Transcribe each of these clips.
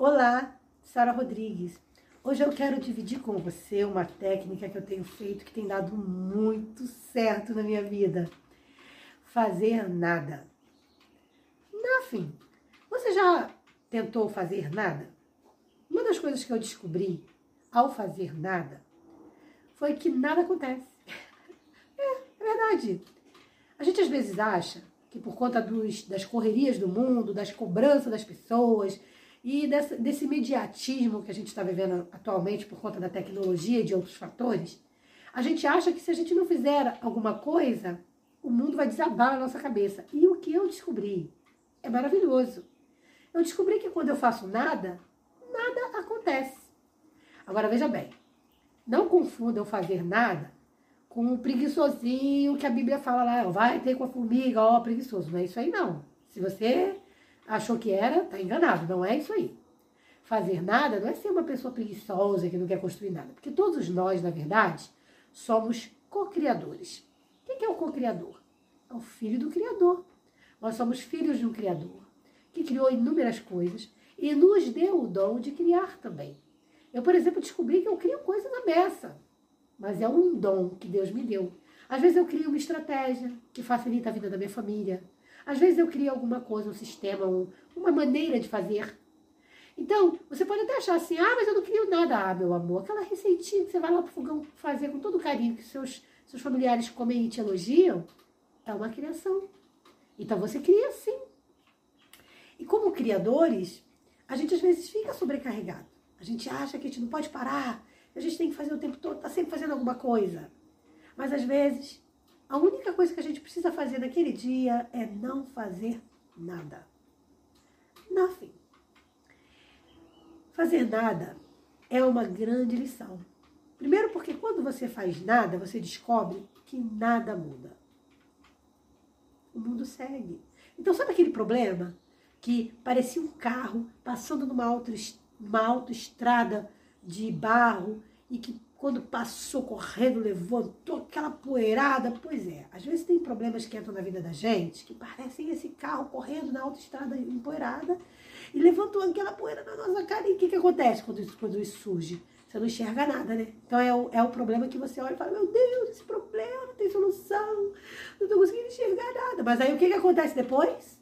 Olá, Sara Rodrigues. Hoje eu quero dividir com você uma técnica que eu tenho feito que tem dado muito certo na minha vida. Fazer nada. Nothing. Você já tentou fazer nada? Uma das coisas que eu descobri ao fazer nada foi que nada acontece. É, é verdade. A gente às vezes acha que por conta dos, das correrias do mundo, das cobranças das pessoas, e desse, imediatismo que a gente está vivendo atualmente por conta da tecnologia e de outros fatores, a gente acha que se a gente não fizer alguma coisa, o mundo vai desabar na nossa cabeça. E o que eu descobri é maravilhoso. Eu descobri que quando eu faço nada, nada acontece. Agora veja bem, não confunda eu fazer nada com o preguiçosinho que a Bíblia fala lá, vai ter com a formiga, ó, preguiçoso. Não é isso aí não. Se você achou que era, tá enganado, não é isso aí. Fazer nada não é ser uma pessoa preguiçosa que não quer construir nada, porque todos nós, na verdade, somos co-criadores. Quem é o co-criador? É o filho do Criador. Nós somos filhos de um Criador que criou inúmeras coisas e nos deu o dom de criar também. Eu, por exemplo, descobri que eu crio coisas na beça, mas é um dom que Deus me deu. Às vezes eu crio uma estratégia que facilita a vida da minha família. Às vezes eu crio alguma coisa, um sistema, um, uma maneira de fazer. Então, você pode até achar assim, ah, mas eu não crio nada. Ah, meu amor, aquela receitinha que você vai lá pro fogão fazer com todo carinho que seus, seus familiares comem e te elogiam, é uma criação. Então você cria sim. E como criadores, a gente às vezes fica sobrecarregado. A gente acha que a gente não pode parar, a gente tem que fazer o tempo todo, tá sempre fazendo alguma coisa. Mas às vezes a única coisa que a gente precisa fazer naquele dia é não fazer nada. Nothing. Fazer nada é uma grande lição. Primeiro, porque quando você faz nada, você descobre que nada muda. O mundo segue. Então, sabe aquele problema que parecia um carro passando numa autoestrada de barro e que quando passou correndo, levantou aquela poeirada. Pois é, às vezes tem problemas que entram na vida da gente que parecem esse carro correndo na autoestrada empoeirada e levantou aquela poeira na nossa cara. E o que, que acontece quando isso, quando isso surge? Você não enxerga nada, né? Então é o, é o problema que você olha e fala: Meu Deus, esse problema não tem solução, não estou conseguindo enxergar nada. Mas aí o que, que acontece depois?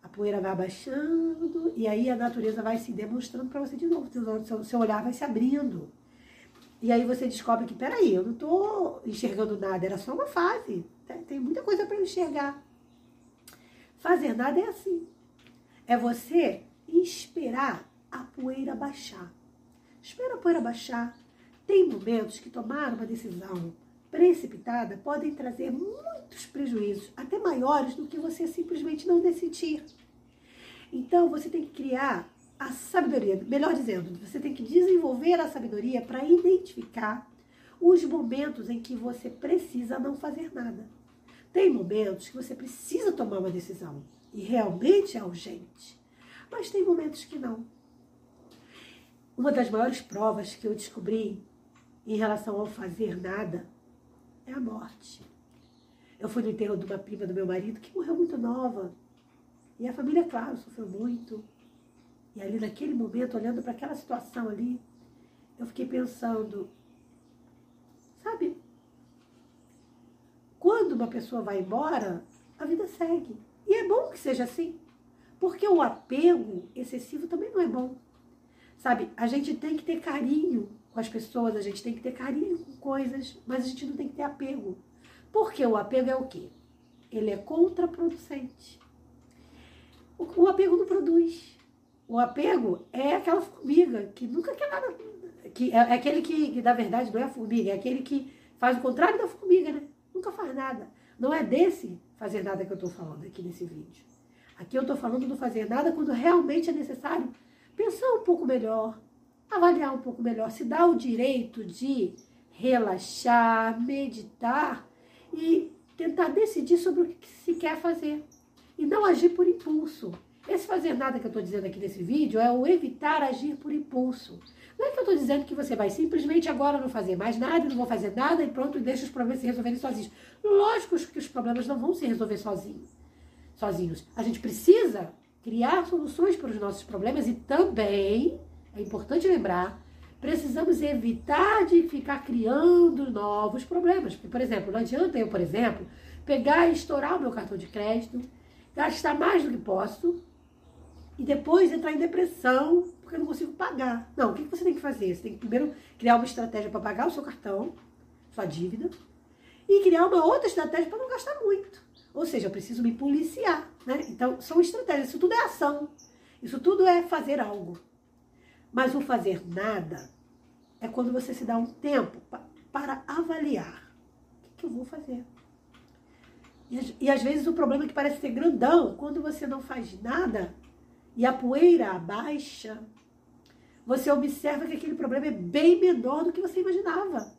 A poeira vai abaixando e aí a natureza vai se demonstrando para você de novo. Seu, seu olhar vai se abrindo. E aí você descobre que, peraí, eu não estou enxergando nada, era só uma fase. Tem muita coisa para enxergar. Fazer nada é assim. É você esperar a poeira baixar. Espera a poeira baixar. Tem momentos que tomar uma decisão precipitada podem trazer muitos prejuízos, até maiores do que você simplesmente não decidir. Então você tem que criar a sabedoria, melhor dizendo, você tem que desenvolver a sabedoria para identificar os momentos em que você precisa não fazer nada. Tem momentos que você precisa tomar uma decisão e realmente é urgente, mas tem momentos que não. Uma das maiores provas que eu descobri em relação ao fazer nada é a morte. Eu fui no enterro de uma prima do meu marido que morreu muito nova. E a família, claro, sofreu muito. E ali naquele momento, olhando para aquela situação ali, eu fiquei pensando, sabe? Quando uma pessoa vai embora, a vida segue. E é bom que seja assim. Porque o apego excessivo também não é bom. Sabe, a gente tem que ter carinho com as pessoas, a gente tem que ter carinho com coisas, mas a gente não tem que ter apego. Porque o apego é o quê? Ele é contraproducente. O, o apego não produz. O apego é aquela formiga que nunca quer nada. Que é, é aquele que, que, na verdade, não é a formiga, é aquele que faz o contrário da formiga, né? Nunca faz nada. Não é desse fazer nada que eu estou falando aqui nesse vídeo. Aqui eu estou falando do fazer nada quando realmente é necessário pensar um pouco melhor, avaliar um pouco melhor, se dá o direito de relaxar, meditar e tentar decidir sobre o que se quer fazer. E não agir por impulso. Esse fazer nada que eu estou dizendo aqui nesse vídeo é o evitar agir por impulso. Não é que eu estou dizendo que você vai simplesmente agora não fazer mais nada, não vou fazer nada e pronto, e deixa os problemas se resolverem sozinhos. Lógico que os problemas não vão se resolver sozinhos. sozinhos. A gente precisa criar soluções para os nossos problemas e também, é importante lembrar, precisamos evitar de ficar criando novos problemas. Porque, por exemplo, não adianta eu, por exemplo, pegar e estourar o meu cartão de crédito, gastar mais do que posso e depois entrar em depressão porque eu não consigo pagar. Não, o que você tem que fazer? Você tem que primeiro criar uma estratégia para pagar o seu cartão, sua dívida, e criar uma outra estratégia para não gastar muito. Ou seja, eu preciso me policiar. Né? Então, são estratégias. Isso tudo é ação. Isso tudo é fazer algo. Mas o fazer nada é quando você se dá um tempo para avaliar. O que, eu vou fazer? E, e às vezes o problema é que parece ser grandão, quando você não faz nada e a poeira abaixa, você observa que aquele problema é bem menor do que você imaginava.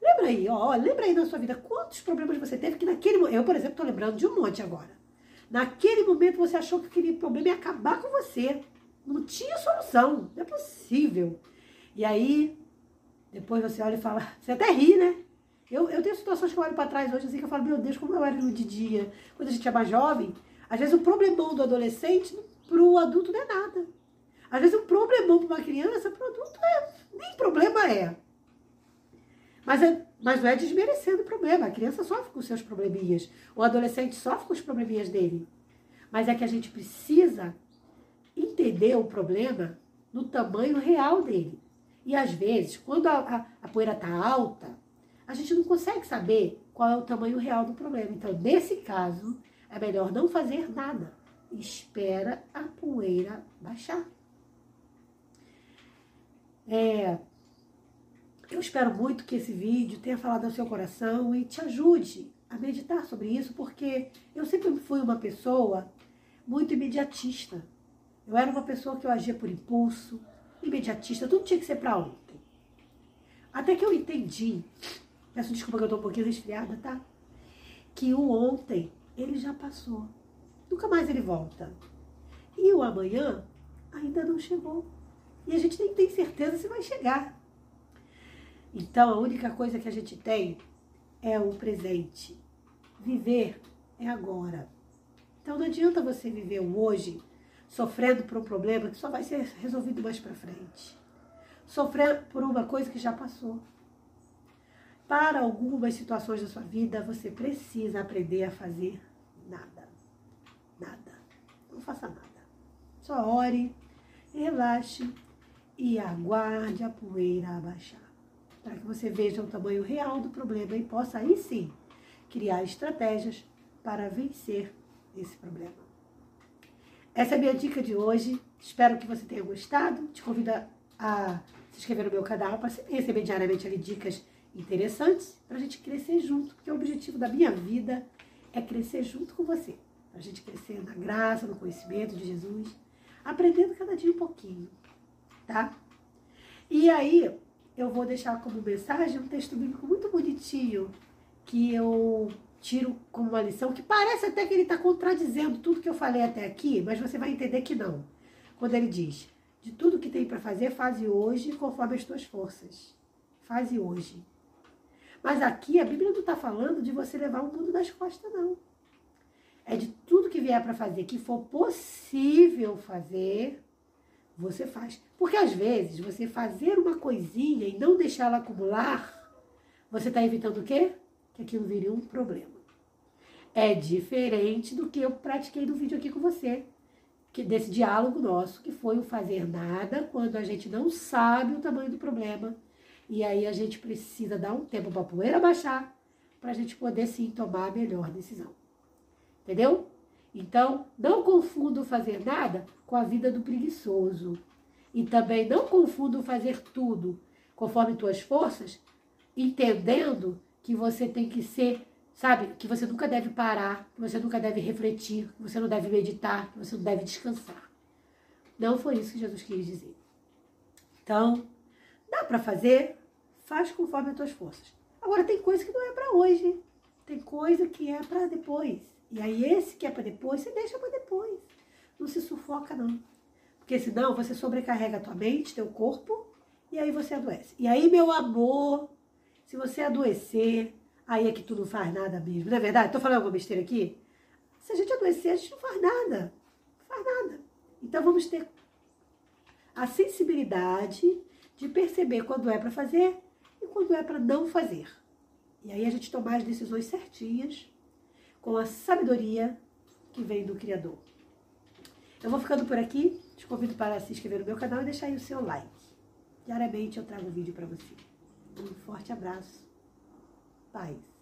Lembra aí, ó, lembra aí na sua vida quantos problemas você teve que naquele momento. Eu, por exemplo, estou lembrando de um monte agora. Naquele momento você achou que aquele problema ia acabar com você. Não tinha solução. Não é possível. E aí, depois você olha e fala, você até ri, né? Eu, eu tenho situações que eu olho para trás hoje assim que eu falo, meu Deus, como eu era no de dia. Quando a gente é mais jovem, às vezes o problemão do adolescente para o adulto não é nada. Às vezes um problemão para uma criança, para o adulto é, nem problema é. Mas, é, mas não é desmerecendo o problema. A criança sofre com seus probleminhas. O adolescente sofre com os probleminhas dele. Mas é que a gente precisa entender o problema no tamanho real dele. E às vezes, quando a, a, a poeira está alta, a gente não consegue saber qual é o tamanho real do problema. Então, nesse caso, é melhor não fazer nada. Espera a poeira baixar. É, eu espero muito que esse vídeo tenha falado ao seu coração e te ajude a meditar sobre isso, porque eu sempre fui uma pessoa muito imediatista. Eu era uma pessoa que eu agia por impulso, imediatista, tudo tinha que ser para ontem. Até que eu entendi, peço desculpa que eu estou um pouquinho resfriada, tá? Que o ontem, ele já passou. Nunca mais ele volta. E o amanhã ainda não chegou. E a gente nem tem certeza se vai chegar. Então, a única coisa que a gente tem é o presente. Viver é agora. Então, não adianta você viver o hoje sofrendo por um problema que só vai ser resolvido mais para frente. Sofrendo por uma coisa que já passou. Para algumas situações da sua vida, você precisa aprender a fazer nada. Nada. Não faça nada. Só ore, relaxe e aguarde a poeira abaixar para que você veja o tamanho real do problema e possa aí sim criar estratégias para vencer esse problema. Essa é a minha dica de hoje. Espero que você tenha gostado. Te convido a se inscrever no meu canal para receber diariamente ali dicas interessantes para a gente crescer junto, porque o objetivo da minha vida é crescer junto com você. A gente crescer na graça, no conhecimento de Jesus, aprendendo cada dia um pouquinho, tá? E aí, eu vou deixar como mensagem um texto bíblico muito bonitinho que eu tiro como uma lição, que parece até que ele está contradizendo tudo que eu falei até aqui, mas você vai entender que não. Quando ele diz: De tudo que tem para fazer, faze hoje conforme as tuas forças. Faze hoje. Mas aqui a Bíblia não está falando de você levar o mundo nas costas, não. É de tudo que vier para fazer, que for possível fazer, você faz. Porque às vezes você fazer uma coisinha e não deixar ela acumular, você está evitando o quê? Que aquilo vire um problema. É diferente do que eu pratiquei no vídeo aqui com você, que desse diálogo nosso, que foi o fazer nada quando a gente não sabe o tamanho do problema. E aí a gente precisa dar um tempo para a poeira baixar, para a gente poder sim tomar a melhor decisão. Entendeu? Então, não confunda o fazer nada com a vida do preguiçoso. E também não confunda o fazer tudo conforme tuas forças, entendendo que você tem que ser, sabe, que você nunca deve parar, que você nunca deve refletir, que você não deve meditar, que você não deve descansar. Não foi isso que Jesus quis dizer. Então, dá para fazer, faz conforme as tuas forças. Agora tem coisa que não é para hoje, tem coisa que é para depois. E aí esse que é para depois, você deixa para depois. Não se sufoca não. Porque senão você sobrecarrega a tua mente, teu corpo, e aí você adoece. E aí, meu amor, se você adoecer, aí é que tu não faz nada mesmo. Não é verdade? Tô falando alguma besteira aqui? Se a gente adoecer, a gente não faz nada. Não faz nada. Então vamos ter a sensibilidade de perceber quando é para fazer e quando é para não fazer. E aí a gente tomar as decisões certinhas com a sabedoria que vem do Criador. Eu vou ficando por aqui. Te convido para se inscrever no meu canal e deixar aí o seu like. Diariamente eu trago um vídeo para você. Um forte abraço. Paz.